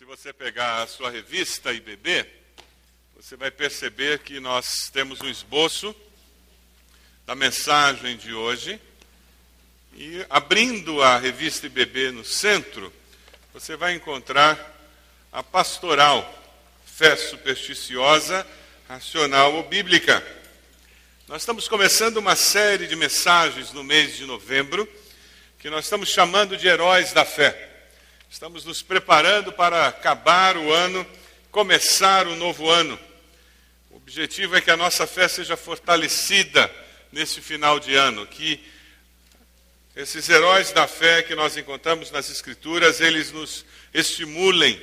Se você pegar a sua revista IBB, você vai perceber que nós temos um esboço da mensagem de hoje. E abrindo a revista IBB no centro, você vai encontrar a pastoral, fé supersticiosa, racional ou bíblica. Nós estamos começando uma série de mensagens no mês de novembro, que nós estamos chamando de heróis da fé. Estamos nos preparando para acabar o ano, começar o novo ano. O objetivo é que a nossa fé seja fortalecida nesse final de ano, que esses heróis da fé que nós encontramos nas Escrituras, eles nos estimulem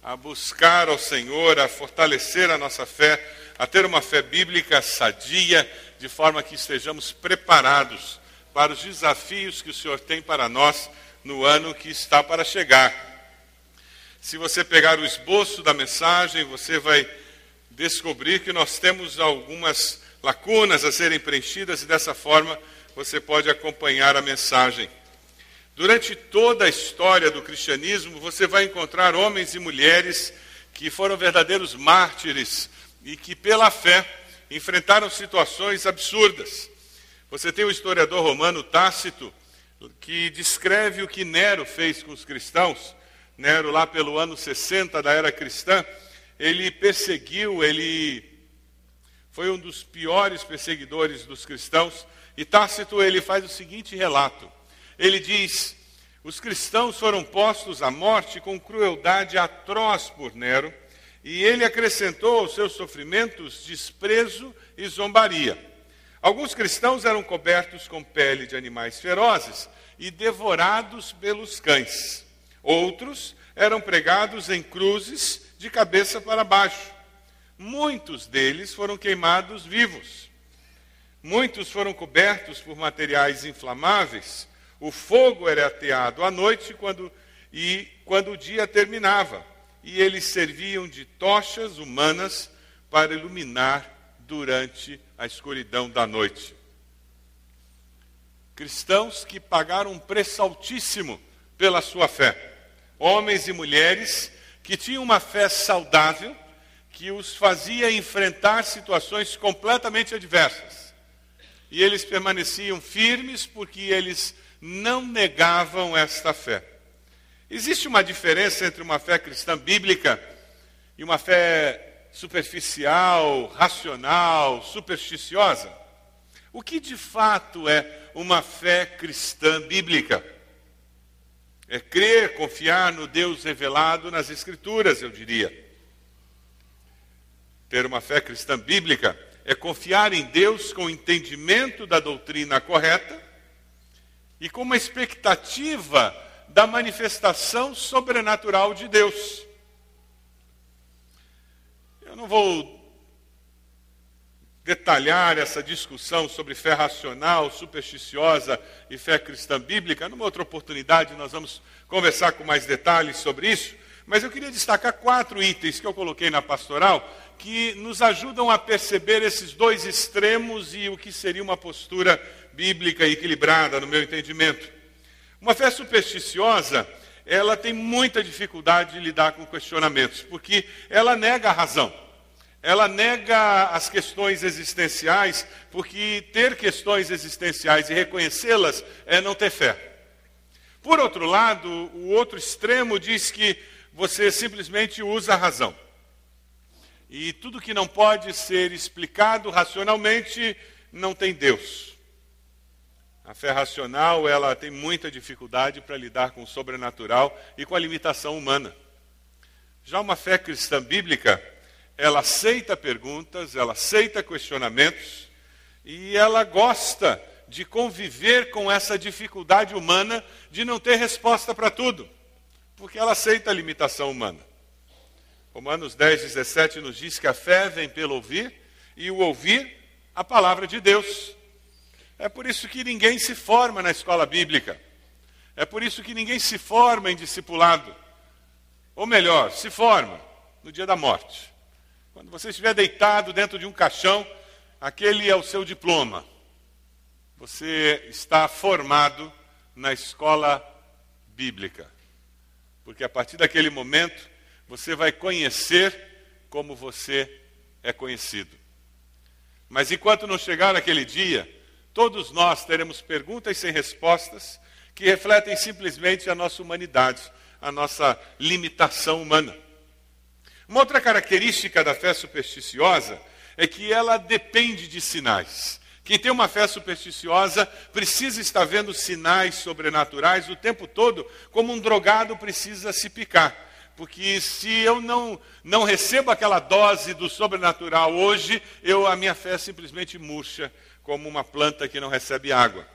a buscar ao Senhor, a fortalecer a nossa fé, a ter uma fé bíblica sadia, de forma que estejamos preparados para os desafios que o Senhor tem para nós no ano que está para chegar. Se você pegar o esboço da mensagem, você vai descobrir que nós temos algumas lacunas a serem preenchidas e dessa forma você pode acompanhar a mensagem. Durante toda a história do cristianismo, você vai encontrar homens e mulheres que foram verdadeiros mártires e que, pela fé, enfrentaram situações absurdas. Você tem o historiador romano Tácito, que descreve o que Nero fez com os cristãos. Nero, lá pelo ano 60 da era cristã, ele perseguiu, ele foi um dos piores perseguidores dos cristãos. E Tácito ele faz o seguinte relato: ele diz: os cristãos foram postos à morte com crueldade atroz por Nero, e ele acrescentou aos seus sofrimentos desprezo e zombaria. Alguns cristãos eram cobertos com pele de animais ferozes e devorados pelos cães. Outros eram pregados em cruzes de cabeça para baixo. Muitos deles foram queimados vivos. Muitos foram cobertos por materiais inflamáveis. O fogo era ateado à noite quando, e quando o dia terminava, e eles serviam de tochas humanas para iluminar durante a escuridão da noite. Cristãos que pagaram um preço altíssimo pela sua fé. Homens e mulheres que tinham uma fé saudável, que os fazia enfrentar situações completamente adversas. E eles permaneciam firmes porque eles não negavam esta fé. Existe uma diferença entre uma fé cristã bíblica e uma fé superficial, racional, supersticiosa. O que de fato é uma fé cristã bíblica? É crer, confiar no Deus revelado nas Escrituras, eu diria. Ter uma fé cristã bíblica é confiar em Deus com o entendimento da doutrina correta e com uma expectativa da manifestação sobrenatural de Deus. Eu não vou detalhar essa discussão sobre fé racional, supersticiosa e fé cristã bíblica. Numa outra oportunidade, nós vamos conversar com mais detalhes sobre isso. Mas eu queria destacar quatro itens que eu coloquei na pastoral que nos ajudam a perceber esses dois extremos e o que seria uma postura bíblica equilibrada, no meu entendimento. Uma fé supersticiosa ela tem muita dificuldade de lidar com questionamentos, porque ela nega a razão ela nega as questões existenciais, porque ter questões existenciais e reconhecê-las é não ter fé. Por outro lado, o outro extremo diz que você simplesmente usa a razão. E tudo que não pode ser explicado racionalmente não tem Deus. A fé racional, ela tem muita dificuldade para lidar com o sobrenatural e com a limitação humana. Já uma fé cristã bíblica, ela aceita perguntas, ela aceita questionamentos e ela gosta de conviver com essa dificuldade humana de não ter resposta para tudo, porque ela aceita a limitação humana. Romanos 10, 17 nos diz que a fé vem pelo ouvir e o ouvir a palavra de Deus. É por isso que ninguém se forma na escola bíblica. É por isso que ninguém se forma em discipulado. Ou melhor, se forma no dia da morte. Quando você estiver deitado dentro de um caixão, aquele é o seu diploma. Você está formado na escola bíblica. Porque a partir daquele momento, você vai conhecer como você é conhecido. Mas enquanto não chegar aquele dia, todos nós teremos perguntas sem respostas que refletem simplesmente a nossa humanidade, a nossa limitação humana. Uma outra característica da fé supersticiosa é que ela depende de sinais. Quem tem uma fé supersticiosa precisa estar vendo sinais sobrenaturais o tempo todo, como um drogado precisa se picar. Porque se eu não, não recebo aquela dose do sobrenatural hoje, eu, a minha fé simplesmente murcha, como uma planta que não recebe água.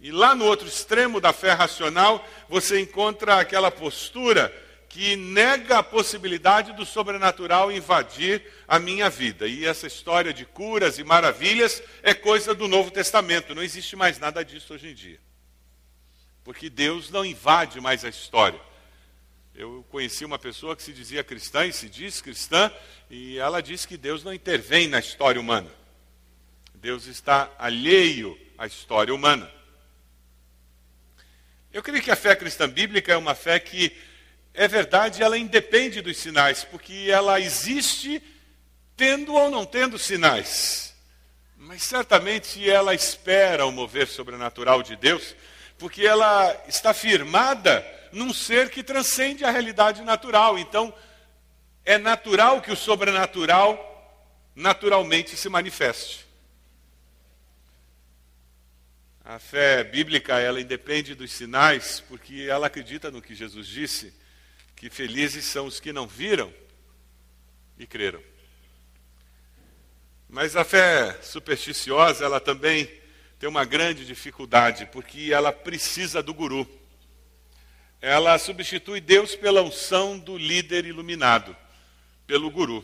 E lá no outro extremo da fé racional, você encontra aquela postura que nega a possibilidade do sobrenatural invadir a minha vida. E essa história de curas e maravilhas é coisa do Novo Testamento, não existe mais nada disso hoje em dia. Porque Deus não invade mais a história. Eu conheci uma pessoa que se dizia cristã e se diz cristã, e ela disse que Deus não intervém na história humana. Deus está alheio à história humana. Eu creio que a fé cristã bíblica é uma fé que é verdade, ela independe dos sinais, porque ela existe tendo ou não tendo sinais. Mas certamente ela espera o mover sobrenatural de Deus, porque ela está firmada num ser que transcende a realidade natural. Então, é natural que o sobrenatural naturalmente se manifeste. A fé bíblica, ela independe dos sinais, porque ela acredita no que Jesus disse que felizes são os que não viram e creram. Mas a fé supersticiosa, ela também tem uma grande dificuldade, porque ela precisa do guru. Ela substitui Deus pela unção do líder iluminado, pelo guru.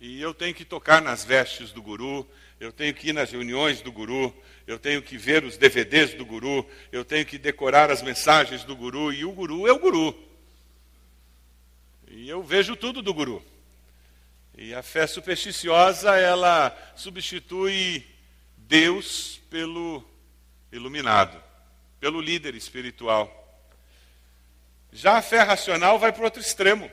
E eu tenho que tocar nas vestes do guru, eu tenho que ir nas reuniões do guru, eu tenho que ver os DVDs do guru, eu tenho que decorar as mensagens do guru, e o guru é o guru. E eu vejo tudo do guru. E a fé supersticiosa, ela substitui Deus pelo iluminado, pelo líder espiritual. Já a fé racional vai para outro extremo.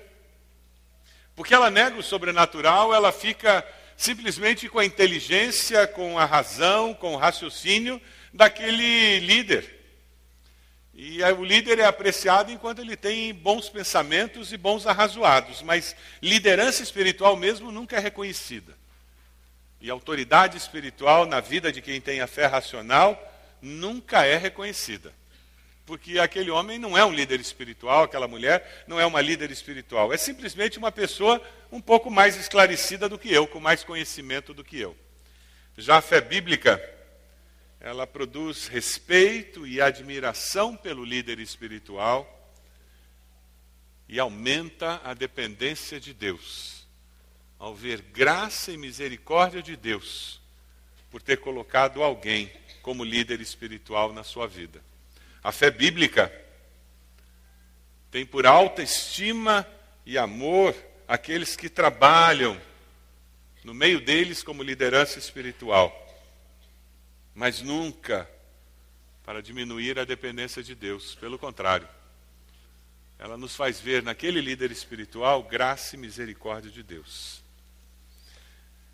Porque ela nega o sobrenatural, ela fica simplesmente com a inteligência, com a razão, com o raciocínio daquele líder. E o líder é apreciado enquanto ele tem bons pensamentos e bons arrazoados, mas liderança espiritual mesmo nunca é reconhecida. E autoridade espiritual na vida de quem tem a fé racional nunca é reconhecida. Porque aquele homem não é um líder espiritual, aquela mulher não é uma líder espiritual. É simplesmente uma pessoa um pouco mais esclarecida do que eu, com mais conhecimento do que eu. Já a fé bíblica ela produz respeito e admiração pelo líder espiritual e aumenta a dependência de Deus, ao ver graça e misericórdia de Deus por ter colocado alguém como líder espiritual na sua vida. A fé bíblica tem por alta estima e amor aqueles que trabalham no meio deles como liderança espiritual mas nunca para diminuir a dependência de Deus. Pelo contrário, ela nos faz ver naquele líder espiritual graça e misericórdia de Deus.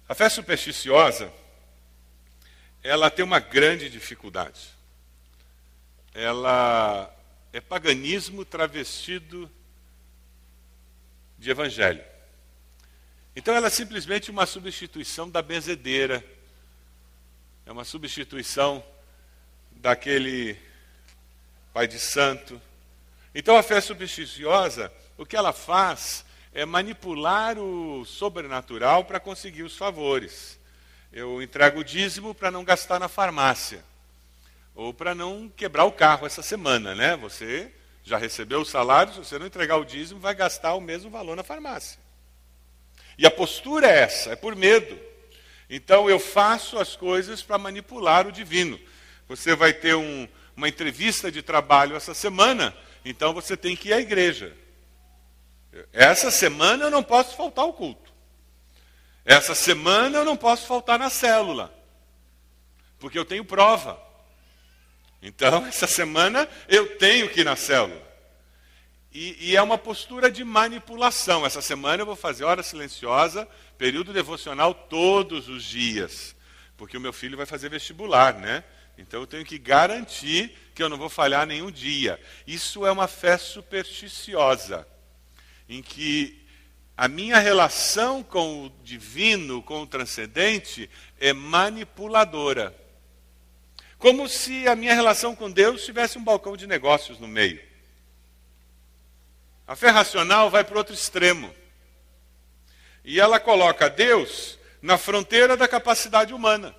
A fé supersticiosa, ela tem uma grande dificuldade. Ela é paganismo travestido de evangelho. Então ela é simplesmente uma substituição da benzedeira é uma substituição daquele pai de santo. Então a fé supersticiosa, o que ela faz é manipular o sobrenatural para conseguir os favores. Eu entrego o dízimo para não gastar na farmácia. Ou para não quebrar o carro essa semana, né? Você já recebeu o salário, se você não entregar o dízimo, vai gastar o mesmo valor na farmácia. E a postura é essa, é por medo. Então eu faço as coisas para manipular o divino. Você vai ter um, uma entrevista de trabalho essa semana, então você tem que ir à igreja. Essa semana eu não posso faltar ao culto. Essa semana eu não posso faltar na célula, porque eu tenho prova. Então, essa semana eu tenho que ir na célula. E, e, é uma postura de manipulação. Essa semana eu vou fazer hora silenciosa, período devocional todos os dias, porque o meu filho vai fazer vestibular, né? Então eu tenho que garantir que eu não vou falhar nenhum dia. Isso é uma fé supersticiosa, em que a minha relação com o divino, com o transcendente, é manipuladora. Como se a minha relação com Deus tivesse um balcão de negócios no meio. A fé racional vai para o outro extremo. E ela coloca Deus na fronteira da capacidade humana.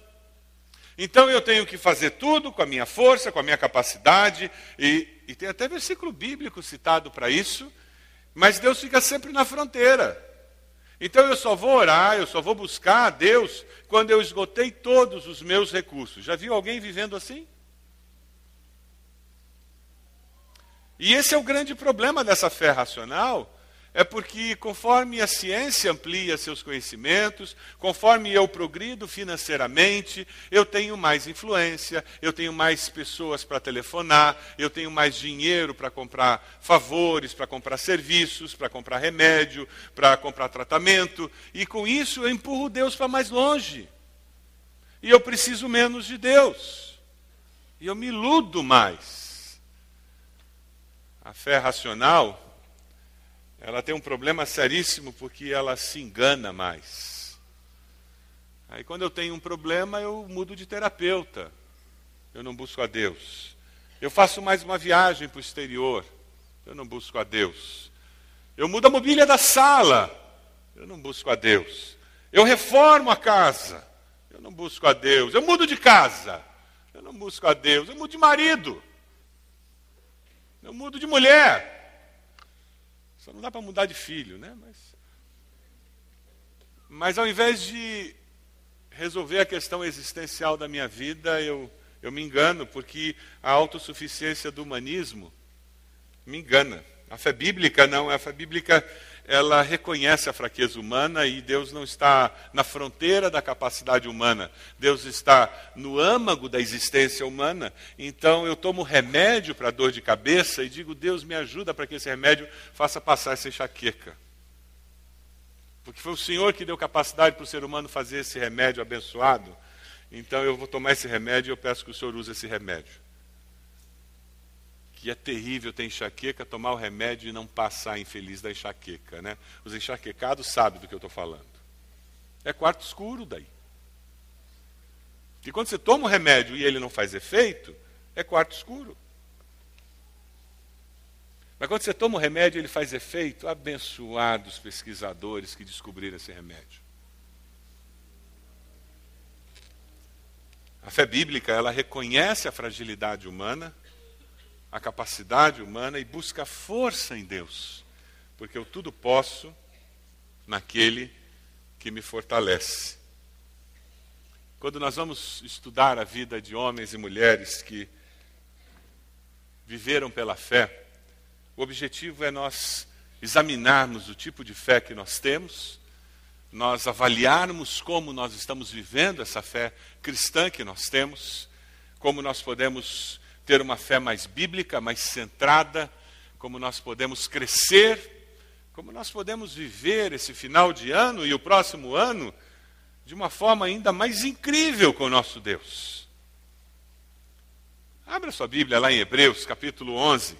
Então eu tenho que fazer tudo com a minha força, com a minha capacidade, e, e tem até versículo bíblico citado para isso, mas Deus fica sempre na fronteira. Então eu só vou orar, eu só vou buscar a Deus quando eu esgotei todos os meus recursos. Já viu alguém vivendo assim? E esse é o grande problema dessa fé racional, é porque conforme a ciência amplia seus conhecimentos, conforme eu progrido financeiramente, eu tenho mais influência, eu tenho mais pessoas para telefonar, eu tenho mais dinheiro para comprar favores, para comprar serviços, para comprar remédio, para comprar tratamento, e com isso eu empurro Deus para mais longe. E eu preciso menos de Deus. E eu me iludo mais. A fé racional ela tem um problema seríssimo porque ela se engana mais. Aí quando eu tenho um problema, eu mudo de terapeuta. Eu não busco a Deus. Eu faço mais uma viagem para o exterior. Eu não busco a Deus. Eu mudo a mobília da sala. Eu não busco a Deus. Eu reformo a casa. Eu não busco a Deus. Eu mudo de casa. Eu não busco a Deus. Eu mudo de marido. Eu mudo de mulher. Só não dá para mudar de filho, né? Mas, mas ao invés de resolver a questão existencial da minha vida, eu, eu me engano, porque a autossuficiência do humanismo me engana. A fé bíblica não, a fé bíblica ela reconhece a fraqueza humana e Deus não está na fronteira da capacidade humana. Deus está no âmago da existência humana. Então eu tomo remédio para dor de cabeça e digo: Deus me ajuda para que esse remédio faça passar essa enxaqueca. Porque foi o Senhor que deu capacidade para o ser humano fazer esse remédio abençoado. Então eu vou tomar esse remédio e eu peço que o Senhor use esse remédio que é terrível ter enxaqueca, tomar o remédio e não passar infeliz da enxaqueca. Né? Os enxaquecados sabem do que eu estou falando. É quarto escuro daí. E quando você toma o remédio e ele não faz efeito, é quarto escuro. Mas quando você toma o remédio e ele faz efeito, abençoados pesquisadores que descobriram esse remédio. A fé bíblica, ela reconhece a fragilidade humana, a capacidade humana e busca força em Deus, porque eu tudo posso naquele que me fortalece. Quando nós vamos estudar a vida de homens e mulheres que viveram pela fé, o objetivo é nós examinarmos o tipo de fé que nós temos, nós avaliarmos como nós estamos vivendo essa fé cristã que nós temos, como nós podemos ter uma fé mais bíblica, mais centrada, como nós podemos crescer, como nós podemos viver esse final de ano e o próximo ano de uma forma ainda mais incrível com o nosso Deus. Abra sua Bíblia lá em Hebreus, capítulo 11.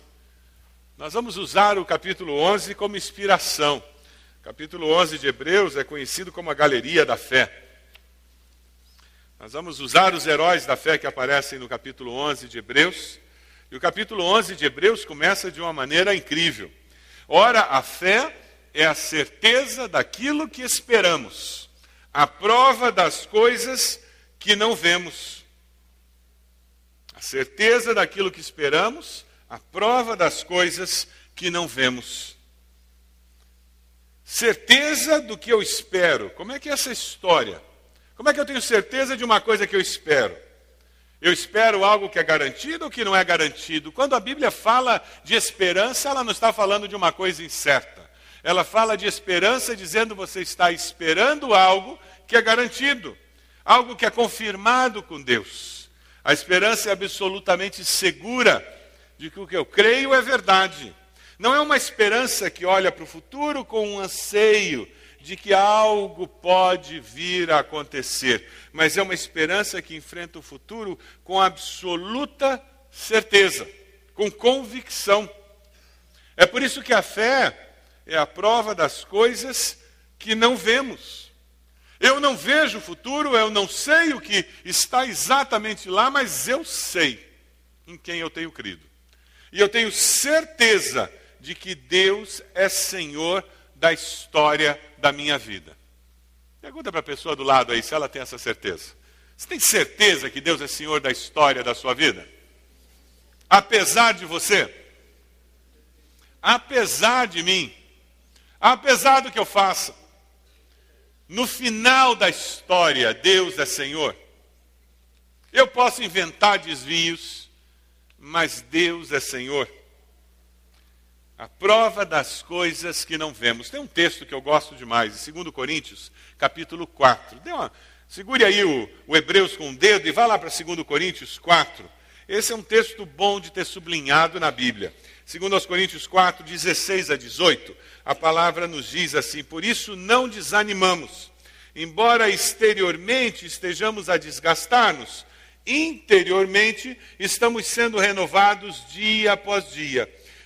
Nós vamos usar o capítulo 11 como inspiração. O capítulo 11 de Hebreus é conhecido como a galeria da fé. Nós vamos usar os heróis da fé que aparecem no capítulo 11 de Hebreus. E o capítulo 11 de Hebreus começa de uma maneira incrível. Ora, a fé é a certeza daquilo que esperamos, a prova das coisas que não vemos. A certeza daquilo que esperamos, a prova das coisas que não vemos. Certeza do que eu espero. Como é que é essa história? Como é que eu tenho certeza de uma coisa que eu espero? Eu espero algo que é garantido ou que não é garantido? Quando a Bíblia fala de esperança, ela não está falando de uma coisa incerta. Ela fala de esperança dizendo você está esperando algo que é garantido, algo que é confirmado com Deus. A esperança é absolutamente segura de que o que eu creio é verdade. Não é uma esperança que olha para o futuro com um anseio de que algo pode vir a acontecer, mas é uma esperança que enfrenta o futuro com absoluta certeza, com convicção. É por isso que a fé é a prova das coisas que não vemos. Eu não vejo o futuro, eu não sei o que está exatamente lá, mas eu sei em quem eu tenho crido. E eu tenho certeza de que Deus é Senhor da história da minha vida. Pergunta para a pessoa do lado aí se ela tem essa certeza. Você tem certeza que Deus é Senhor da história da sua vida? Apesar de você? Apesar de mim? Apesar do que eu faça? No final da história, Deus é Senhor. Eu posso inventar desvios, mas Deus é Senhor. A prova das coisas que não vemos. Tem um texto que eu gosto demais, em 2 Coríntios, capítulo 4. Dê uma, segure aí o, o Hebreus com o dedo e vá lá para 2 Coríntios 4. Esse é um texto bom de ter sublinhado na Bíblia. 2 Coríntios 4, 16 a 18, a palavra nos diz assim: Por isso não desanimamos, embora exteriormente estejamos a desgastar-nos, interiormente estamos sendo renovados dia após dia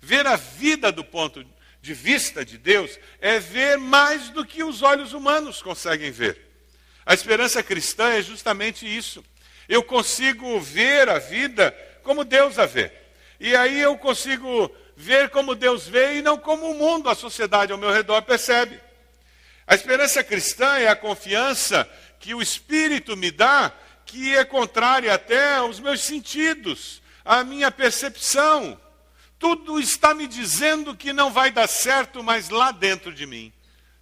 Ver a vida do ponto de vista de Deus é ver mais do que os olhos humanos conseguem ver. A esperança cristã é justamente isso. Eu consigo ver a vida como Deus a vê. E aí eu consigo ver como Deus vê e não como o mundo, a sociedade ao meu redor percebe. A esperança cristã é a confiança que o Espírito me dá, que é contrária até aos meus sentidos, à minha percepção. Tudo está me dizendo que não vai dar certo, mas lá dentro de mim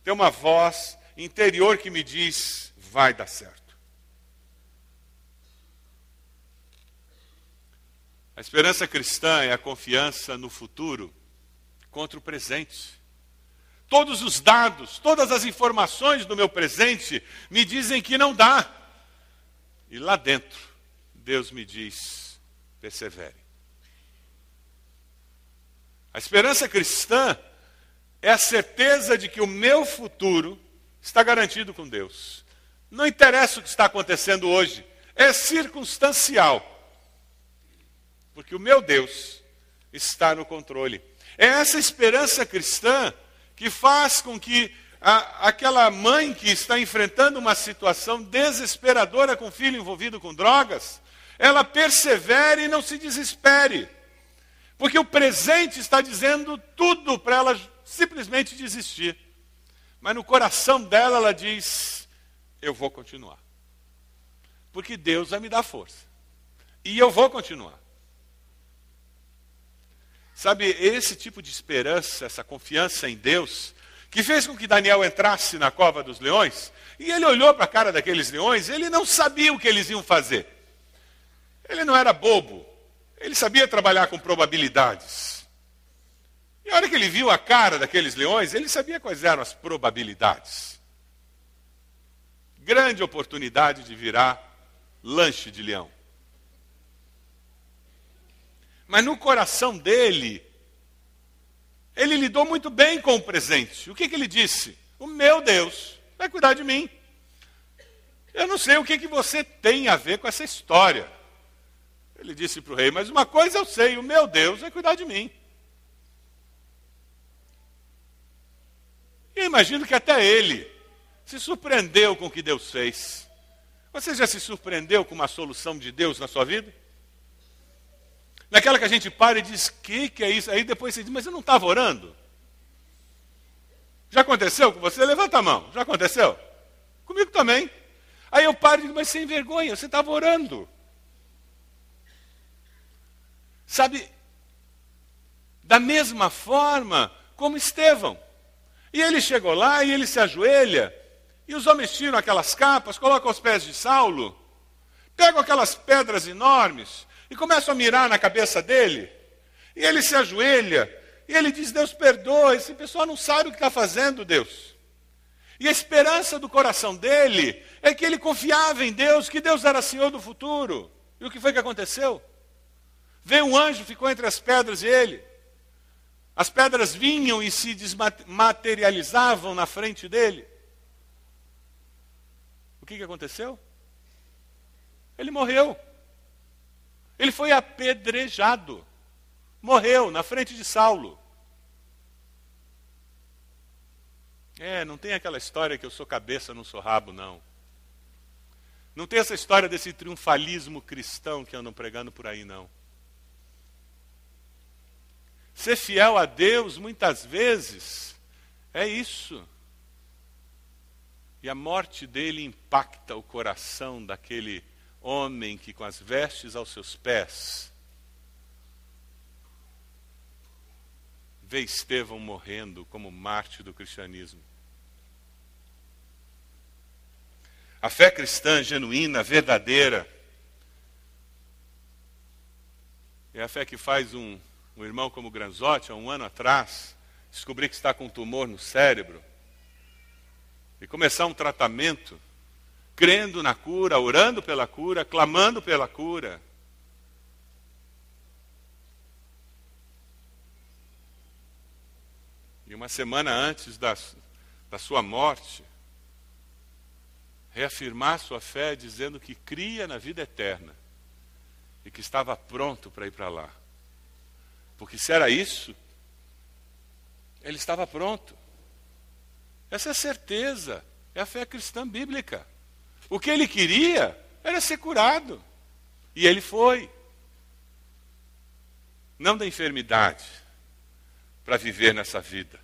tem uma voz interior que me diz: vai dar certo. A esperança cristã é a confiança no futuro contra o presente. Todos os dados, todas as informações do meu presente me dizem que não dá. E lá dentro, Deus me diz: persevere. A esperança cristã é a certeza de que o meu futuro está garantido com Deus. Não interessa o que está acontecendo hoje, é circunstancial. Porque o meu Deus está no controle. É essa esperança cristã que faz com que a, aquela mãe que está enfrentando uma situação desesperadora com o filho envolvido com drogas, ela persevere e não se desespere. Porque o presente está dizendo tudo para ela simplesmente desistir. Mas no coração dela ela diz: Eu vou continuar. Porque Deus vai me dar força. E eu vou continuar. Sabe, esse tipo de esperança, essa confiança em Deus, que fez com que Daniel entrasse na cova dos leões, e ele olhou para a cara daqueles leões, ele não sabia o que eles iam fazer. Ele não era bobo, ele sabia trabalhar com probabilidades. E a hora que ele viu a cara daqueles leões, ele sabia quais eram as probabilidades. Grande oportunidade de virar lanche de leão. Mas no coração dele, ele lidou muito bem com o presente. O que, que ele disse? O meu Deus vai cuidar de mim. Eu não sei o que, que você tem a ver com essa história. Ele disse para o rei: Mas uma coisa eu sei, o meu Deus vai cuidar de mim. E imagino que até ele se surpreendeu com o que Deus fez. Você já se surpreendeu com uma solução de Deus na sua vida? Naquela que a gente para e diz: Que que é isso? Aí depois você diz: Mas eu não estava orando? Já aconteceu com você? Levanta a mão. Já aconteceu? Comigo também. Aí eu paro e digo: Mas sem vergonha, você estava orando. Sabe, Da mesma forma como Estevão. E ele chegou lá e ele se ajoelha, e os homens tiram aquelas capas, colocam aos pés de Saulo, pegam aquelas pedras enormes e começam a mirar na cabeça dele. E ele se ajoelha e ele diz: Deus perdoa, esse pessoal não sabe o que está fazendo, Deus. E a esperança do coração dele é que ele confiava em Deus, que Deus era Senhor do futuro. E o que foi que aconteceu? Veio um anjo, ficou entre as pedras e ele. As pedras vinham e se desmaterializavam na frente dele. O que, que aconteceu? Ele morreu. Ele foi apedrejado. Morreu na frente de Saulo. É, não tem aquela história que eu sou cabeça, não sou rabo, não. Não tem essa história desse triunfalismo cristão que andam pregando por aí, não. Ser fiel a Deus, muitas vezes, é isso. E a morte dele impacta o coração daquele homem que, com as vestes aos seus pés, vê Estevão morrendo como Marte do cristianismo. A fé cristã genuína, verdadeira, é a fé que faz um, um irmão como Granzotti, há um ano atrás, descobrir que está com um tumor no cérebro e começar um tratamento, crendo na cura, orando pela cura, clamando pela cura. E uma semana antes da, da sua morte, reafirmar sua fé dizendo que cria na vida eterna e que estava pronto para ir para lá. Porque se era isso, ele estava pronto. Essa é a certeza, é a fé cristã bíblica. O que ele queria era ser curado. E ele foi. Não da enfermidade para viver nessa vida.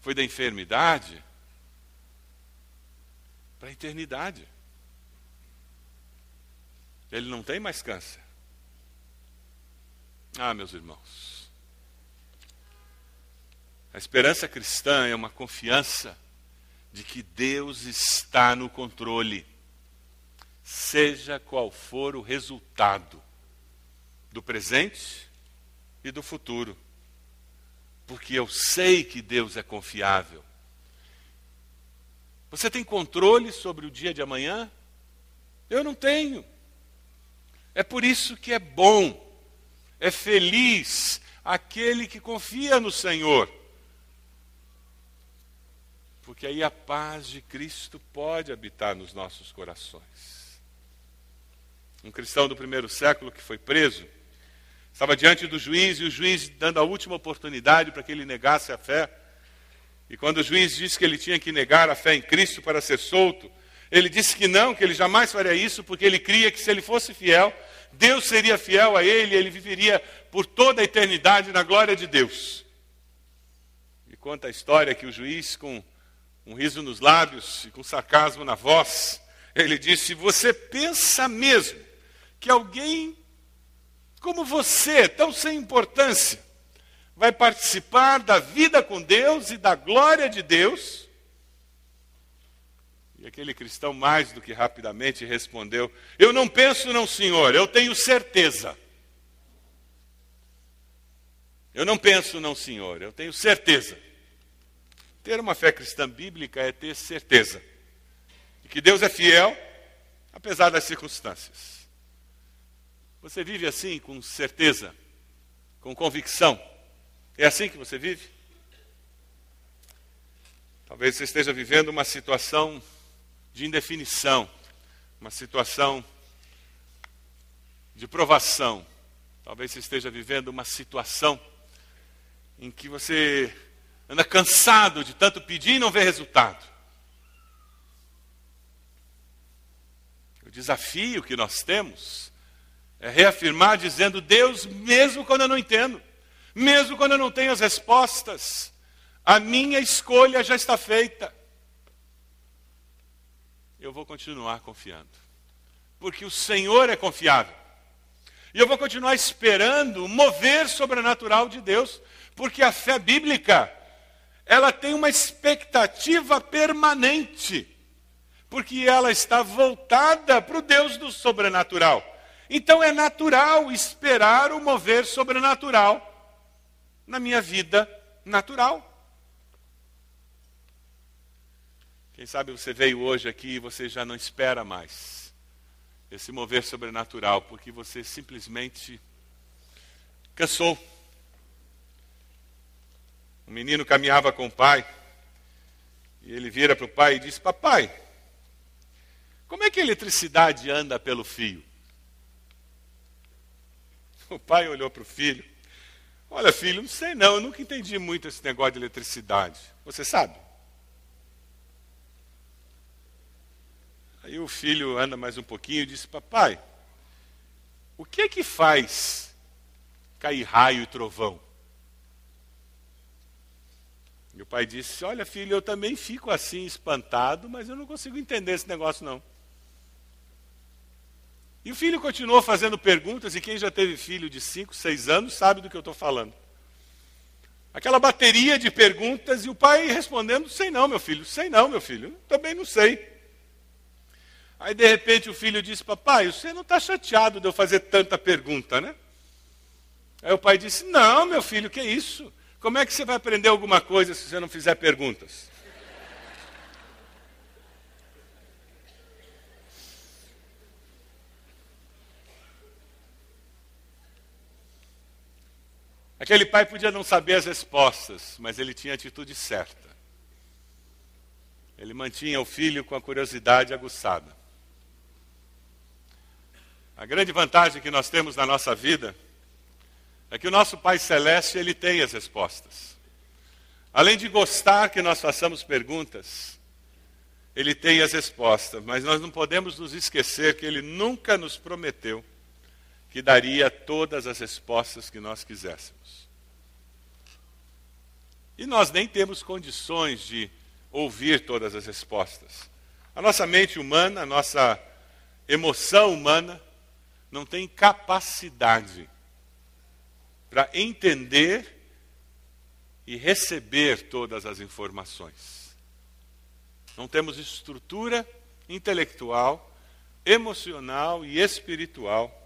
Foi da enfermidade para a eternidade. Ele não tem mais câncer. Ah, meus irmãos. A esperança cristã é uma confiança de que Deus está no controle, seja qual for o resultado do presente e do futuro porque eu sei que Deus é confiável. Você tem controle sobre o dia de amanhã? Eu não tenho. É por isso que é bom, é feliz aquele que confia no Senhor. Porque aí a paz de Cristo pode habitar nos nossos corações. Um cristão do primeiro século que foi preso, Estava diante do juiz e o juiz dando a última oportunidade para que ele negasse a fé. E quando o juiz disse que ele tinha que negar a fé em Cristo para ser solto, ele disse que não, que ele jamais faria isso, porque ele cria que se ele fosse fiel, Deus seria fiel a ele ele viveria por toda a eternidade na glória de Deus. E conta a história que o juiz, com um riso nos lábios e com sarcasmo na voz, ele disse: Você pensa mesmo que alguém como você, tão sem importância, vai participar da vida com Deus e da glória de Deus? E aquele cristão, mais do que rapidamente, respondeu: Eu não penso, não, senhor, eu tenho certeza. Eu não penso, não, senhor, eu tenho certeza. Ter uma fé cristã bíblica é ter certeza de que Deus é fiel, apesar das circunstâncias. Você vive assim, com certeza, com convicção? É assim que você vive? Talvez você esteja vivendo uma situação de indefinição, uma situação de provação. Talvez você esteja vivendo uma situação em que você anda cansado de tanto pedir e não ver resultado. O desafio que nós temos é reafirmar dizendo: Deus, mesmo quando eu não entendo, mesmo quando eu não tenho as respostas, a minha escolha já está feita. Eu vou continuar confiando, porque o Senhor é confiável. E eu vou continuar esperando o mover sobrenatural de Deus, porque a fé bíblica, ela tem uma expectativa permanente, porque ela está voltada para o Deus do sobrenatural. Então é natural esperar o mover sobrenatural na minha vida natural. Quem sabe você veio hoje aqui e você já não espera mais esse mover sobrenatural, porque você simplesmente cansou. Um menino caminhava com o pai, e ele vira para o pai e diz: Papai, como é que a eletricidade anda pelo fio? O pai olhou para o filho. Olha, filho, não sei não, eu nunca entendi muito esse negócio de eletricidade. Você sabe? Aí o filho anda mais um pouquinho e disse: Papai, o que é que faz cair raio e trovão? E o pai disse: Olha, filho, eu também fico assim espantado, mas eu não consigo entender esse negócio não. E o filho continuou fazendo perguntas, e quem já teve filho de 5, 6 anos sabe do que eu estou falando. Aquela bateria de perguntas e o pai respondendo: Sei não, meu filho, sei não, meu filho, também não sei. Aí de repente o filho disse: Papai, você não está chateado de eu fazer tanta pergunta, né? Aí o pai disse: Não, meu filho, que isso? Como é que você vai aprender alguma coisa se você não fizer perguntas? Aquele pai podia não saber as respostas, mas ele tinha a atitude certa. Ele mantinha o filho com a curiosidade aguçada. A grande vantagem que nós temos na nossa vida é que o nosso Pai Celeste, ele tem as respostas. Além de gostar que nós façamos perguntas, ele tem as respostas, mas nós não podemos nos esquecer que ele nunca nos prometeu que daria todas as respostas que nós quiséssemos. E nós nem temos condições de ouvir todas as respostas. A nossa mente humana, a nossa emoção humana, não tem capacidade para entender e receber todas as informações. Não temos estrutura intelectual, emocional e espiritual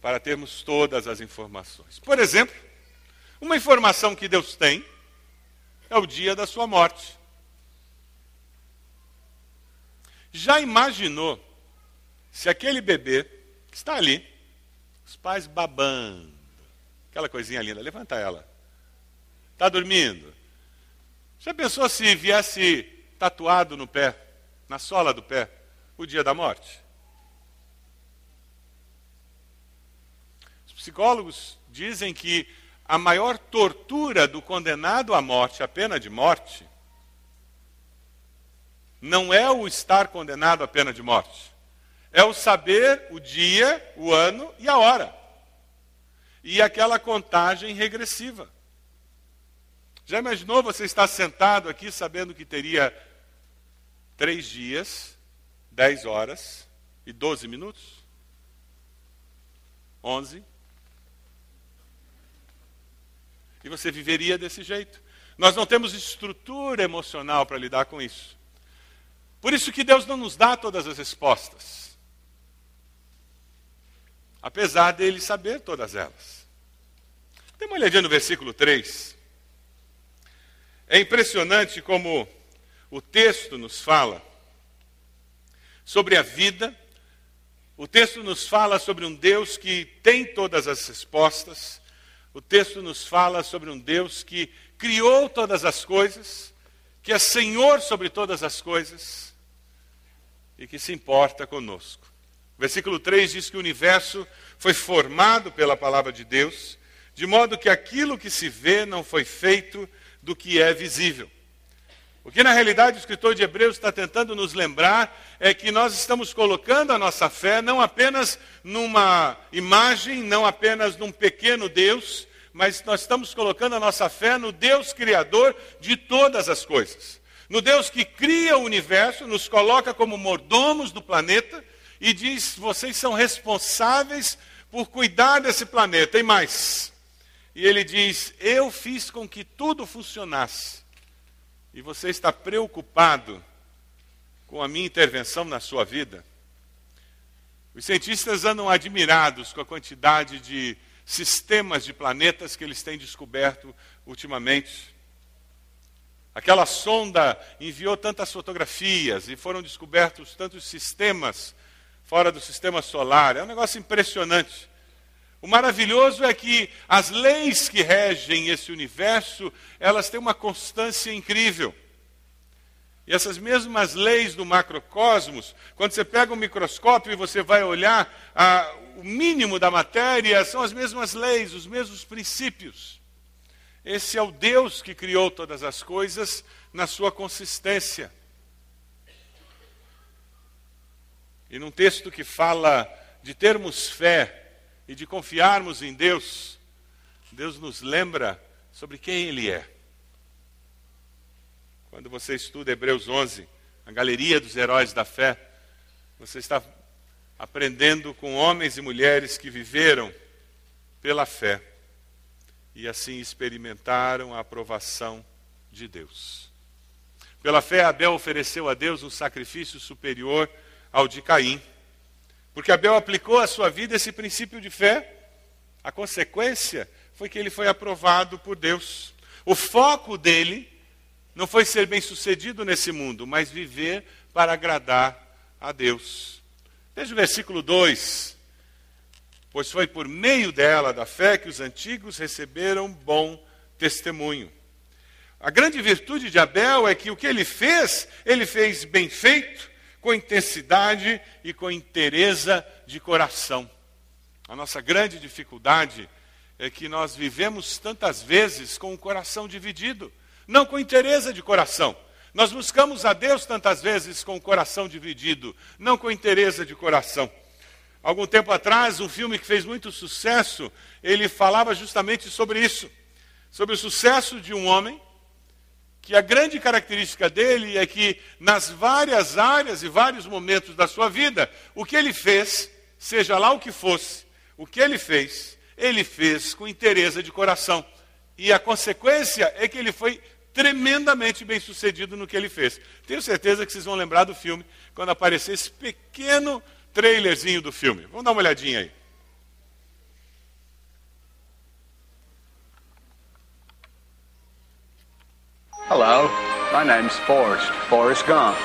para termos todas as informações. Por exemplo, uma informação que Deus tem é o dia da sua morte. Já imaginou se aquele bebê está ali, os pais babando, aquela coisinha linda, levanta ela. Está dormindo? Já pensou se viesse tatuado no pé, na sola do pé, o dia da morte? Os psicólogos dizem que a maior tortura do condenado à morte, a pena de morte, não é o estar condenado à pena de morte é o saber o dia, o ano e a hora. E aquela contagem regressiva. Já imaginou você estar sentado aqui sabendo que teria três dias, dez horas e doze minutos? Onze. E você viveria desse jeito. Nós não temos estrutura emocional para lidar com isso. Por isso que Deus não nos dá todas as respostas apesar dele saber todas elas. Dê uma olhadinha no versículo 3. É impressionante como o texto nos fala sobre a vida, o texto nos fala sobre um Deus que tem todas as respostas, o texto nos fala sobre um Deus que criou todas as coisas, que é Senhor sobre todas as coisas e que se importa conosco. Versículo 3 diz que o universo foi formado pela palavra de Deus, de modo que aquilo que se vê não foi feito do que é visível. O que na realidade o escritor de Hebreus está tentando nos lembrar é que nós estamos colocando a nossa fé não apenas numa imagem, não apenas num pequeno Deus, mas nós estamos colocando a nossa fé no Deus Criador de todas as coisas. No Deus que cria o universo, nos coloca como mordomos do planeta e diz: vocês são responsáveis por cuidar desse planeta. E mais. E ele diz: Eu fiz com que tudo funcionasse. E você está preocupado com a minha intervenção na sua vida? Os cientistas andam admirados com a quantidade de sistemas de planetas que eles têm descoberto ultimamente. Aquela sonda enviou tantas fotografias e foram descobertos tantos sistemas fora do sistema solar. É um negócio impressionante. O maravilhoso é que as leis que regem esse universo, elas têm uma constância incrível. E essas mesmas leis do macrocosmos, quando você pega um microscópio e você vai olhar a, o mínimo da matéria, são as mesmas leis, os mesmos princípios. Esse é o Deus que criou todas as coisas na sua consistência. E num texto que fala de termos fé e de confiarmos em Deus, Deus nos lembra sobre quem Ele é. Quando você estuda Hebreus 11, a galeria dos heróis da fé, você está aprendendo com homens e mulheres que viveram pela fé e assim experimentaram a aprovação de Deus. Pela fé, Abel ofereceu a Deus um sacrifício superior ao de Caim, porque Abel aplicou à sua vida esse princípio de fé. A consequência foi que ele foi aprovado por Deus. O foco dele não foi ser bem-sucedido nesse mundo, mas viver para agradar a Deus. Veja o versículo 2. Pois foi por meio dela, da fé, que os antigos receberam bom testemunho. A grande virtude de Abel é que o que ele fez, ele fez bem feito, com intensidade e com interesa de coração. A nossa grande dificuldade é que nós vivemos tantas vezes com o coração dividido não com interesse de coração. Nós buscamos a Deus tantas vezes com o coração dividido, não com interesse de coração. Algum tempo atrás, um filme que fez muito sucesso, ele falava justamente sobre isso, sobre o sucesso de um homem, que a grande característica dele é que nas várias áreas e vários momentos da sua vida, o que ele fez, seja lá o que fosse, o que ele fez, ele fez com interesse de coração. E a consequência é que ele foi tremendamente bem sucedido no que ele fez. Tenho certeza que vocês vão lembrar do filme quando aparecer esse pequeno trailerzinho do filme. Vamos dar uma olhadinha aí. Hello, my name's Forrest, Forrest Gump.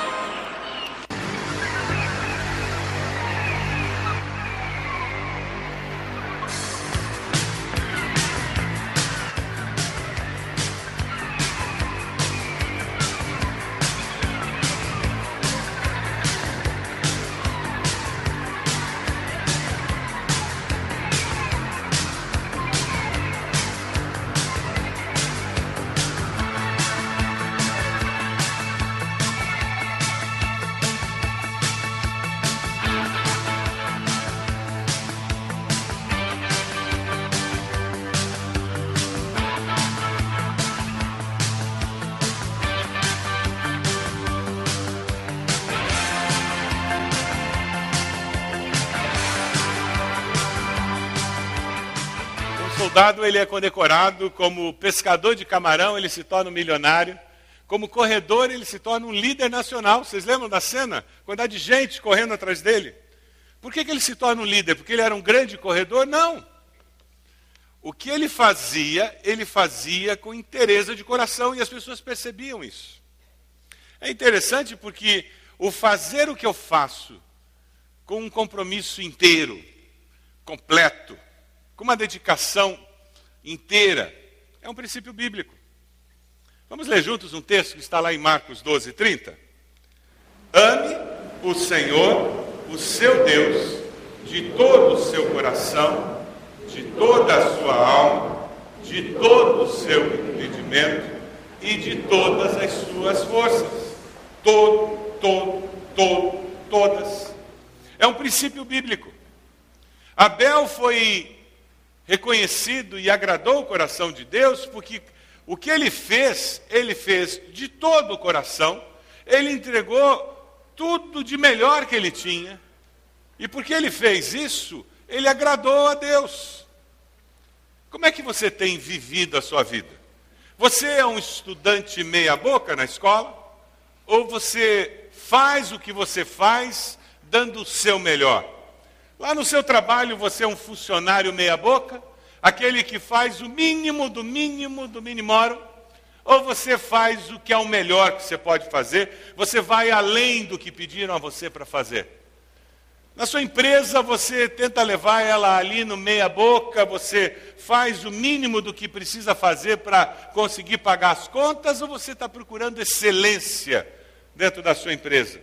Ele é condecorado como pescador de camarão, ele se torna um milionário. Como corredor, ele se torna um líder nacional. Vocês lembram da cena? Quantidade de gente correndo atrás dele. Por que, que ele se torna um líder? Porque ele era um grande corredor? Não. O que ele fazia, ele fazia com interesse de coração e as pessoas percebiam isso. É interessante porque o fazer o que eu faço com um compromisso inteiro, completo, com uma dedicação inteira. É um princípio bíblico. Vamos ler juntos um texto que está lá em Marcos 12, 30. Ame o Senhor, o seu Deus, de todo o seu coração, de toda a sua alma, de todo o seu entendimento e de todas as suas forças. Todo, todo, todo, todas. É um princípio bíblico. Abel foi reconhecido e agradou o coração de Deus, porque o que ele fez, ele fez de todo o coração, ele entregou tudo de melhor que ele tinha, e porque ele fez isso, ele agradou a Deus. Como é que você tem vivido a sua vida? Você é um estudante meia-boca na escola? Ou você faz o que você faz dando o seu melhor? Lá no seu trabalho você é um funcionário meia-boca? Aquele que faz o mínimo do mínimo do minimoro? Ou você faz o que é o melhor que você pode fazer? Você vai além do que pediram a você para fazer? Na sua empresa, você tenta levar ela ali no meia-boca, você faz o mínimo do que precisa fazer para conseguir pagar as contas, ou você está procurando excelência dentro da sua empresa?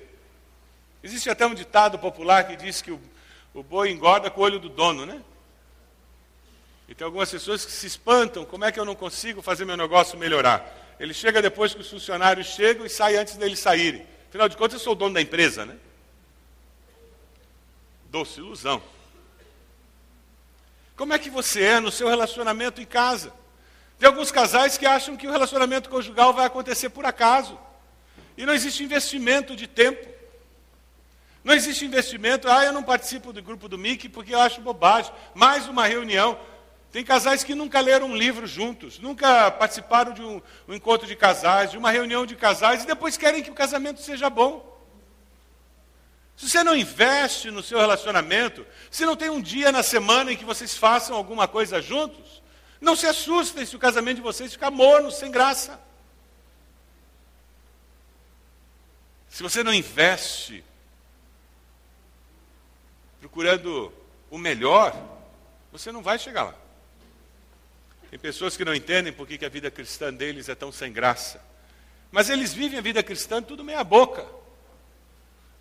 Existe até um ditado popular que diz que o, o boi engorda com o olho do dono, né? E tem algumas pessoas que se espantam: como é que eu não consigo fazer meu negócio melhorar? Ele chega depois que os funcionários chegam e sai antes deles saírem. Afinal de contas, eu sou o dono da empresa, né? Doce ilusão. Como é que você é no seu relacionamento em casa? Tem alguns casais que acham que o relacionamento conjugal vai acontecer por acaso. E não existe investimento de tempo. Não existe investimento, ah, eu não participo do grupo do Mickey porque eu acho bobagem. Mais uma reunião. Tem casais que nunca leram um livro juntos, nunca participaram de um, um encontro de casais, de uma reunião de casais, e depois querem que o casamento seja bom. Se você não investe no seu relacionamento, se não tem um dia na semana em que vocês façam alguma coisa juntos, não se assustem se o casamento de vocês ficar morno, sem graça. Se você não investe procurando o melhor, você não vai chegar lá. Tem pessoas que não entendem por que a vida cristã deles é tão sem graça. Mas eles vivem a vida cristã tudo meia boca.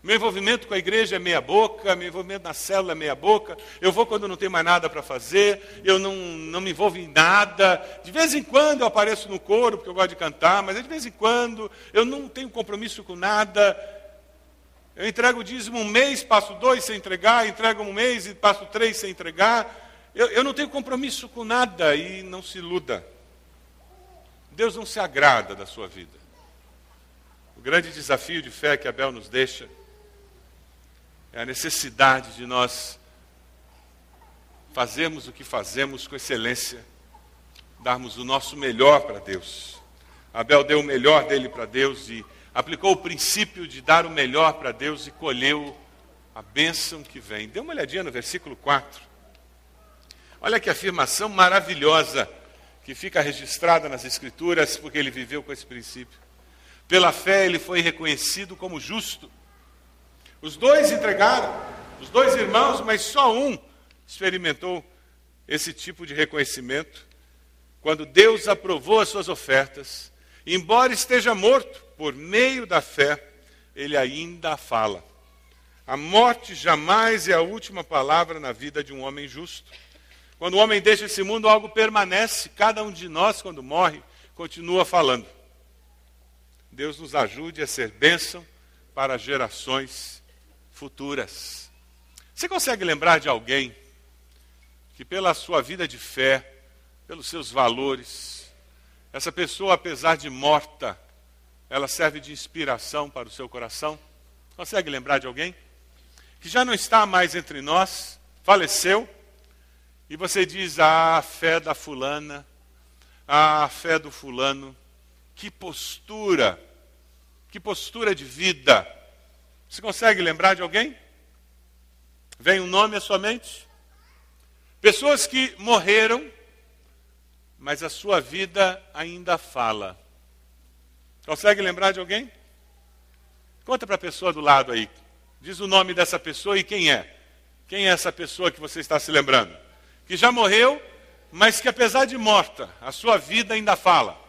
Meu envolvimento com a igreja é meia boca, meu envolvimento na célula é meia boca. Eu vou quando não tem mais nada para fazer, eu não, não me envolvo em nada. De vez em quando eu apareço no coro, porque eu gosto de cantar, mas de vez em quando eu não tenho compromisso com nada. Eu entrego o dízimo um mês, passo dois sem entregar, entrego um mês e passo três sem entregar. Eu, eu não tenho compromisso com nada e não se iluda. Deus não se agrada da sua vida. O grande desafio de fé que Abel nos deixa é a necessidade de nós fazermos o que fazemos com excelência, darmos o nosso melhor para Deus. Abel deu o melhor dele para Deus e aplicou o princípio de dar o melhor para Deus e colheu a bênção que vem. Dê uma olhadinha no versículo 4. Olha que afirmação maravilhosa que fica registrada nas Escrituras, porque ele viveu com esse princípio. Pela fé ele foi reconhecido como justo os dois entregaram, os dois irmãos, mas só um experimentou esse tipo de reconhecimento. Quando Deus aprovou as suas ofertas, embora esteja morto, por meio da fé, ele ainda fala. A morte jamais é a última palavra na vida de um homem justo. Quando o homem deixa esse mundo, algo permanece. Cada um de nós, quando morre, continua falando. Deus nos ajude a ser bênção para gerações futuras. Você consegue lembrar de alguém que, pela sua vida de fé, pelos seus valores, essa pessoa, apesar de morta, ela serve de inspiração para o seu coração? Consegue lembrar de alguém? Que já não está mais entre nós, faleceu, e você diz: ah, a fé da fulana, ah, a fé do fulano, que postura, que postura de vida você consegue lembrar de alguém? Vem um nome à sua mente? Pessoas que morreram, mas a sua vida ainda fala. Consegue lembrar de alguém? Conta para a pessoa do lado aí. Diz o nome dessa pessoa e quem é. Quem é essa pessoa que você está se lembrando? Que já morreu, mas que apesar de morta, a sua vida ainda fala.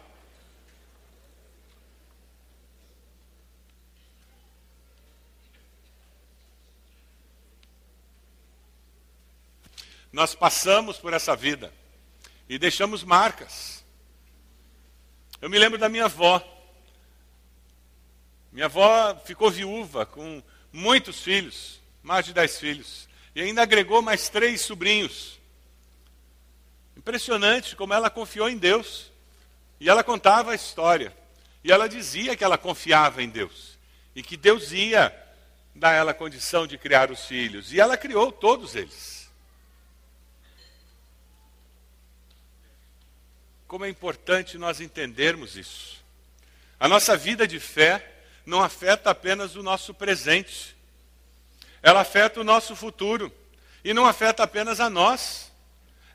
Nós passamos por essa vida e deixamos marcas. Eu me lembro da minha avó. Minha avó ficou viúva com muitos filhos, mais de dez filhos, e ainda agregou mais três sobrinhos. Impressionante como ela confiou em Deus. E ela contava a história. E ela dizia que ela confiava em Deus. E que Deus ia dar ela a condição de criar os filhos. E ela criou todos eles. Como é importante nós entendermos isso. A nossa vida de fé não afeta apenas o nosso presente, ela afeta o nosso futuro e não afeta apenas a nós,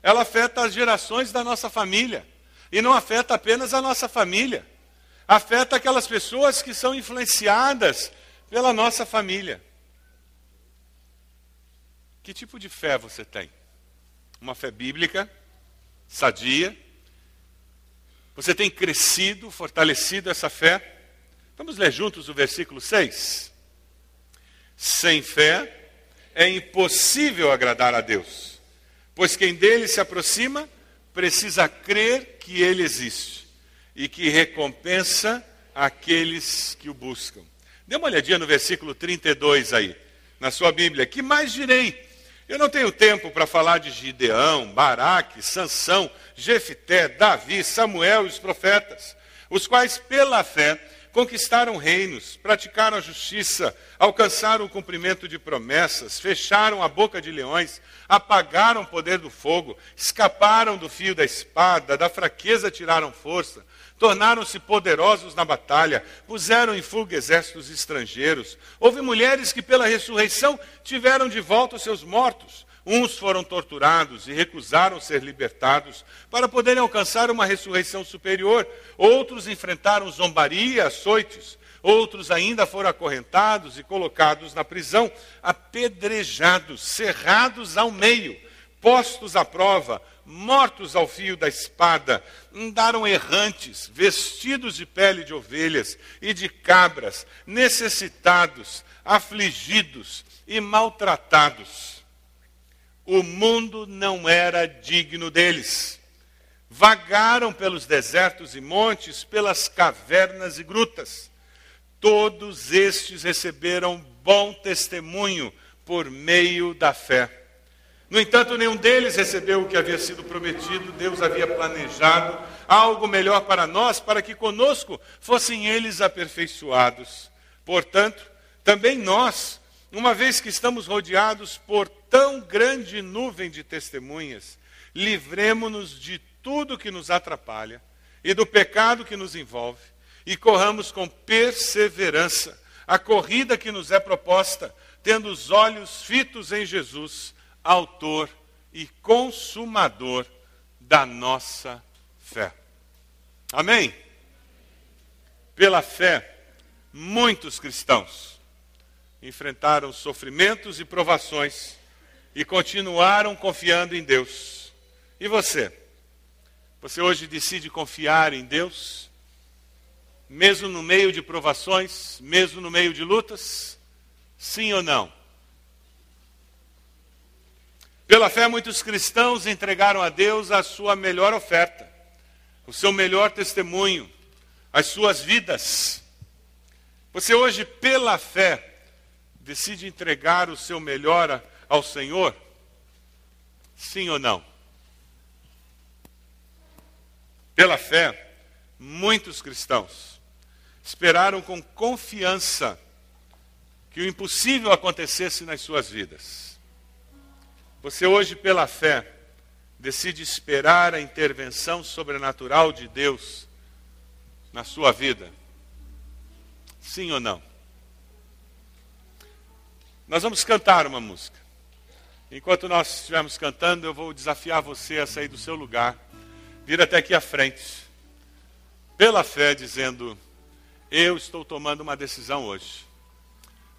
ela afeta as gerações da nossa família e não afeta apenas a nossa família, afeta aquelas pessoas que são influenciadas pela nossa família. Que tipo de fé você tem? Uma fé bíblica, sadia? Você tem crescido, fortalecido essa fé? Vamos ler juntos o versículo 6. Sem fé é impossível agradar a Deus, pois quem dele se aproxima precisa crer que ele existe e que recompensa aqueles que o buscam. Dê uma olhadinha no versículo 32 aí, na sua Bíblia. Que mais direi? Eu não tenho tempo para falar de Gideão, Baraque, Sansão, Jefité, Davi, Samuel e os profetas, os quais pela fé conquistaram reinos, praticaram a justiça, alcançaram o cumprimento de promessas, fecharam a boca de leões, apagaram o poder do fogo, escaparam do fio da espada, da fraqueza tiraram força, tornaram-se poderosos na batalha, puseram em fuga exércitos estrangeiros. Houve mulheres que, pela ressurreição, tiveram de volta os seus mortos. Uns foram torturados e recusaram ser libertados para poderem alcançar uma ressurreição superior. Outros enfrentaram zombaria, açoites. Outros ainda foram acorrentados e colocados na prisão, apedrejados, cerrados ao meio, postos à prova, mortos ao fio da espada, andaram errantes, vestidos de pele de ovelhas e de cabras, necessitados, afligidos e maltratados. O mundo não era digno deles. Vagaram pelos desertos e montes, pelas cavernas e grutas. Todos estes receberam bom testemunho por meio da fé. No entanto, nenhum deles recebeu o que havia sido prometido, Deus havia planejado algo melhor para nós, para que conosco fossem eles aperfeiçoados. Portanto, também nós, uma vez que estamos rodeados por tão grande nuvem de testemunhas, livremos-nos de tudo que nos atrapalha e do pecado que nos envolve, e corramos com perseverança a corrida que nos é proposta, tendo os olhos fitos em Jesus autor e consumador da nossa fé. Amém? Pela fé, muitos cristãos enfrentaram sofrimentos e provações e continuaram confiando em Deus. E você? Você hoje decide confiar em Deus? Mesmo no meio de provações, mesmo no meio de lutas? Sim ou não? Pela fé, muitos cristãos entregaram a Deus a sua melhor oferta, o seu melhor testemunho, as suas vidas. Você hoje, pela fé, decide entregar o seu melhor ao Senhor? Sim ou não? Pela fé, muitos cristãos esperaram com confiança que o impossível acontecesse nas suas vidas. Você hoje, pela fé, decide esperar a intervenção sobrenatural de Deus na sua vida? Sim ou não? Nós vamos cantar uma música. Enquanto nós estivermos cantando, eu vou desafiar você a sair do seu lugar, vir até aqui à frente, pela fé, dizendo: Eu estou tomando uma decisão hoje.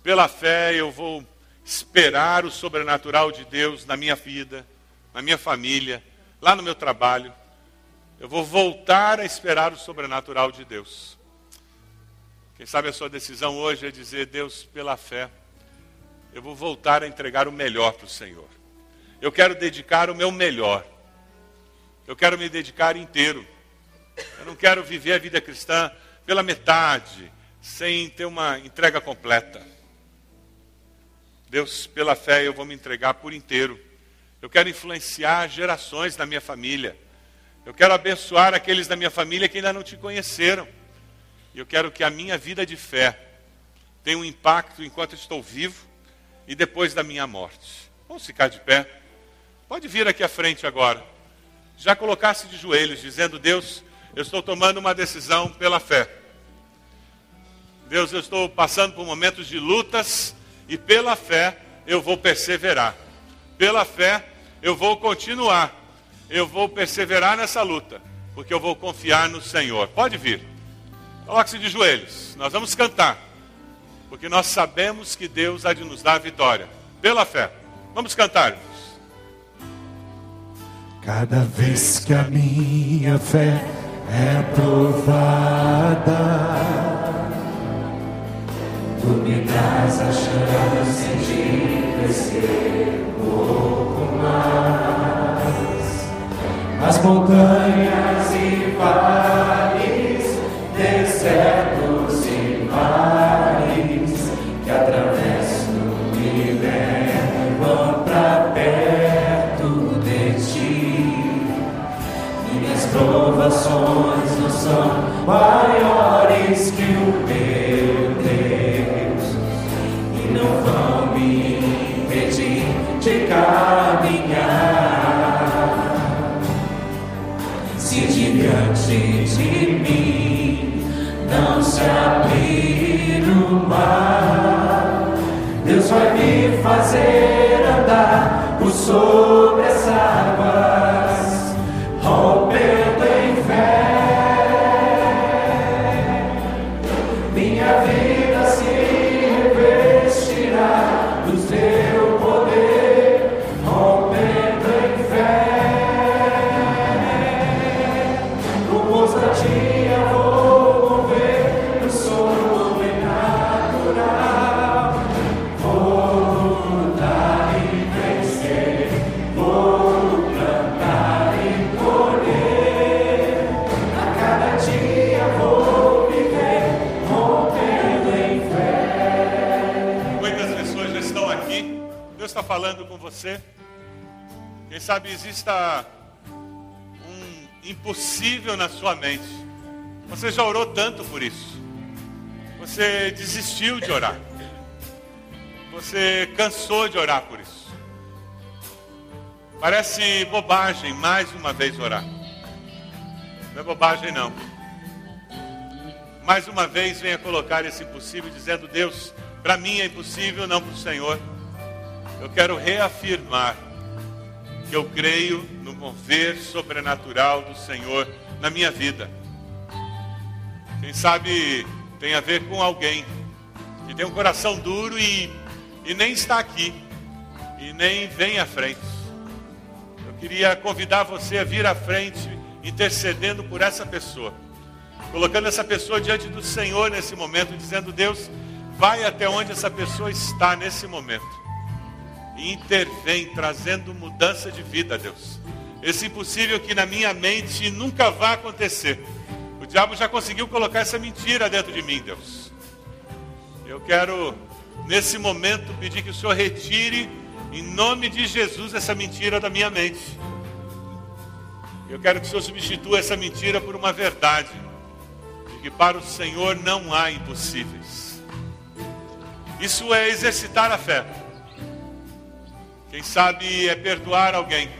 Pela fé, eu vou esperar o sobrenatural de Deus na minha vida, na minha família, lá no meu trabalho. Eu vou voltar a esperar o sobrenatural de Deus. Quem sabe a sua decisão hoje é dizer: Deus, pela fé, eu vou voltar a entregar o melhor para o Senhor. Eu quero dedicar o meu melhor. Eu quero me dedicar inteiro. Eu não quero viver a vida cristã pela metade, sem ter uma entrega completa. Deus, pela fé, eu vou me entregar por inteiro. Eu quero influenciar gerações da minha família. Eu quero abençoar aqueles da minha família que ainda não te conheceram. E eu quero que a minha vida de fé tenha um impacto enquanto estou vivo e depois da minha morte. Vamos ficar de pé. Pode vir aqui à frente agora. já colocasse de joelhos, dizendo: Deus, eu estou tomando uma decisão pela fé. Deus, eu estou passando por momentos de lutas e pela fé eu vou perseverar. Pela fé eu vou continuar. Eu vou perseverar nessa luta, porque eu vou confiar no Senhor. Pode vir. Coloque-se de joelhos. Nós vamos cantar, porque nós sabemos que Deus há de nos dar a vitória. Pela fé. Vamos cantar. Cada vez que a minha fé é provada, tu me dás a chance de crescer um pouco mais. As montanhas e vales, desertos e mares diante de mim não se abrir o mar, fazer andar por sobre as sabe exista um impossível na sua mente. Você já orou tanto por isso. Você desistiu de orar. Você cansou de orar por isso. Parece bobagem mais uma vez orar. Não é bobagem não. Mais uma vez venha colocar esse impossível dizendo, Deus, para mim é impossível, não para o Senhor. Eu quero reafirmar que eu creio no mover sobrenatural do Senhor na minha vida. Quem sabe tem a ver com alguém que tem um coração duro e, e nem está aqui, e nem vem à frente. Eu queria convidar você a vir à frente, intercedendo por essa pessoa, colocando essa pessoa diante do Senhor nesse momento, dizendo: Deus, vai até onde essa pessoa está nesse momento intervém, trazendo mudança de vida, Deus. Esse impossível que na minha mente nunca vai acontecer. O diabo já conseguiu colocar essa mentira dentro de mim, Deus. Eu quero, nesse momento, pedir que o Senhor retire, em nome de Jesus, essa mentira da minha mente. Eu quero que o Senhor substitua essa mentira por uma verdade. De que para o Senhor não há impossíveis. Isso é exercitar a fé. Quem sabe é perdoar alguém.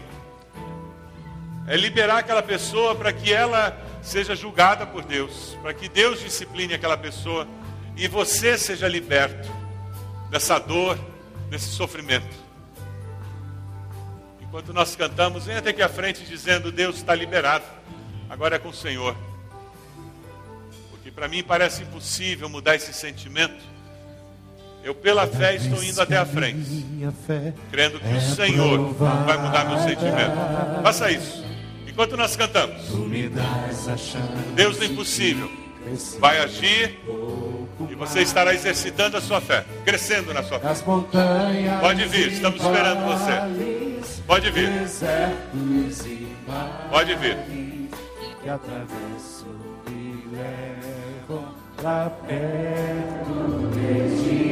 É liberar aquela pessoa para que ela seja julgada por Deus, para que Deus discipline aquela pessoa e você seja liberto dessa dor, desse sofrimento. Enquanto nós cantamos, venha até aqui à frente dizendo: Deus está liberado, agora é com o Senhor. Porque para mim parece impossível mudar esse sentimento. Eu, pela fé, estou indo até a frente, crendo que o Senhor vai mudar meu sentimento. Faça isso. Enquanto nós cantamos, Deus do impossível vai agir e você estará exercitando a sua fé, crescendo na sua fé. Pode vir, estamos esperando você. Pode vir. Pode vir. Que atravesso e levam pra perto de ti.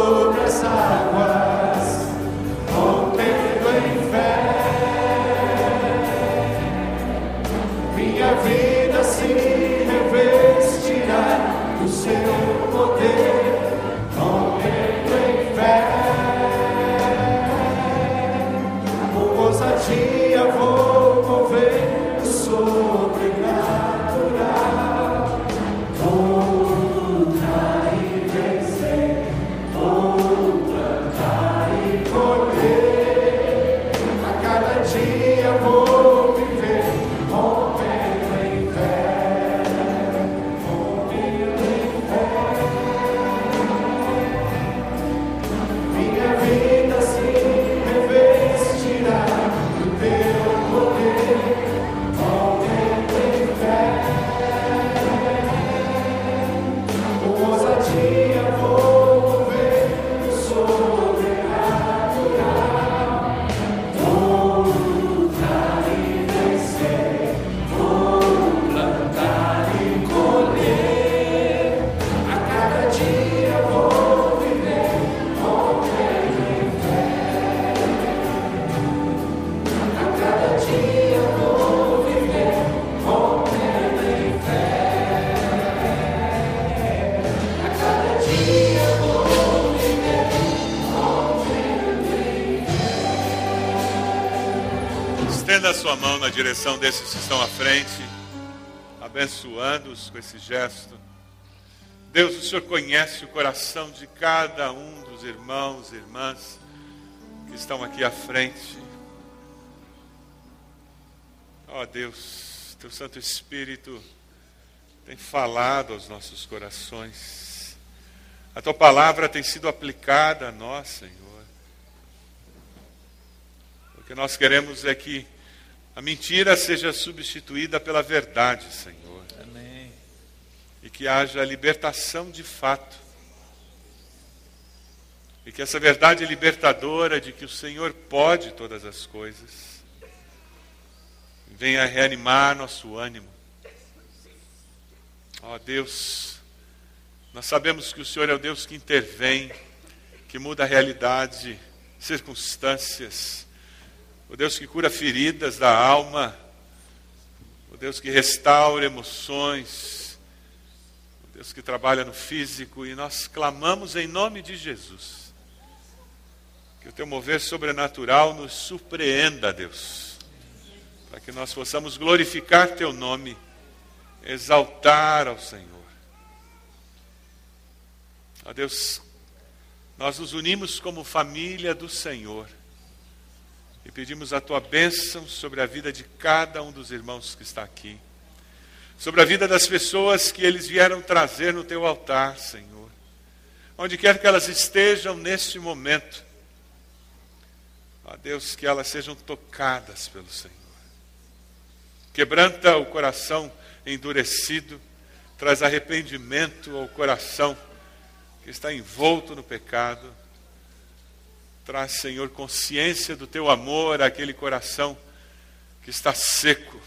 direção desses que estão à frente, abençoando-os com esse gesto. Deus, o Senhor conhece o coração de cada um dos irmãos e irmãs que estão aqui à frente. Ó Deus, Teu Santo Espírito tem falado aos nossos corações. A Tua palavra tem sido aplicada a nós, Senhor. O que nós queremos é que a mentira seja substituída pela verdade, Senhor. Amém. E que haja libertação de fato. E que essa verdade libertadora de que o Senhor pode todas as coisas venha reanimar nosso ânimo. Ó Deus, nós sabemos que o Senhor é o Deus que intervém, que muda a realidade, circunstâncias, o Deus que cura feridas da alma, o Deus que restaura emoções, o Deus que trabalha no físico, e nós clamamos em nome de Jesus. Que o teu mover sobrenatural nos surpreenda, Deus, para que nós possamos glorificar teu nome, exaltar ao Senhor. Ó Deus, nós nos unimos como família do Senhor e pedimos a tua bênção sobre a vida de cada um dos irmãos que está aqui, sobre a vida das pessoas que eles vieram trazer no teu altar, Senhor. Onde quer que elas estejam neste momento, ó Deus, que elas sejam tocadas pelo Senhor. Quebranta o coração endurecido, traz arrependimento ao coração que está envolto no pecado. Traz, Senhor, consciência do teu amor àquele coração que está seco.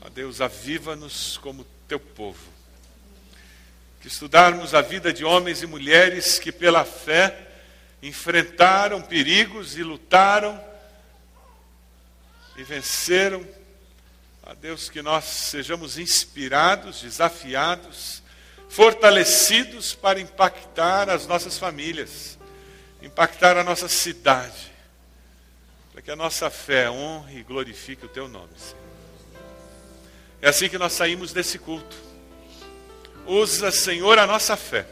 Ó Deus, aviva-nos como teu povo. Que estudarmos a vida de homens e mulheres que, pela fé, enfrentaram perigos e lutaram e venceram. Ó Deus, que nós sejamos inspirados, desafiados, fortalecidos para impactar as nossas famílias, impactar a nossa cidade, para que a nossa fé honre e glorifique o teu nome, Senhor. É assim que nós saímos desse culto. Usa, Senhor, a nossa fé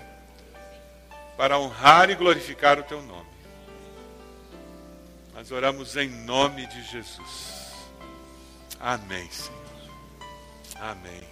para honrar e glorificar o teu nome. Nós oramos em nome de Jesus. Amém, Senhor. Amém.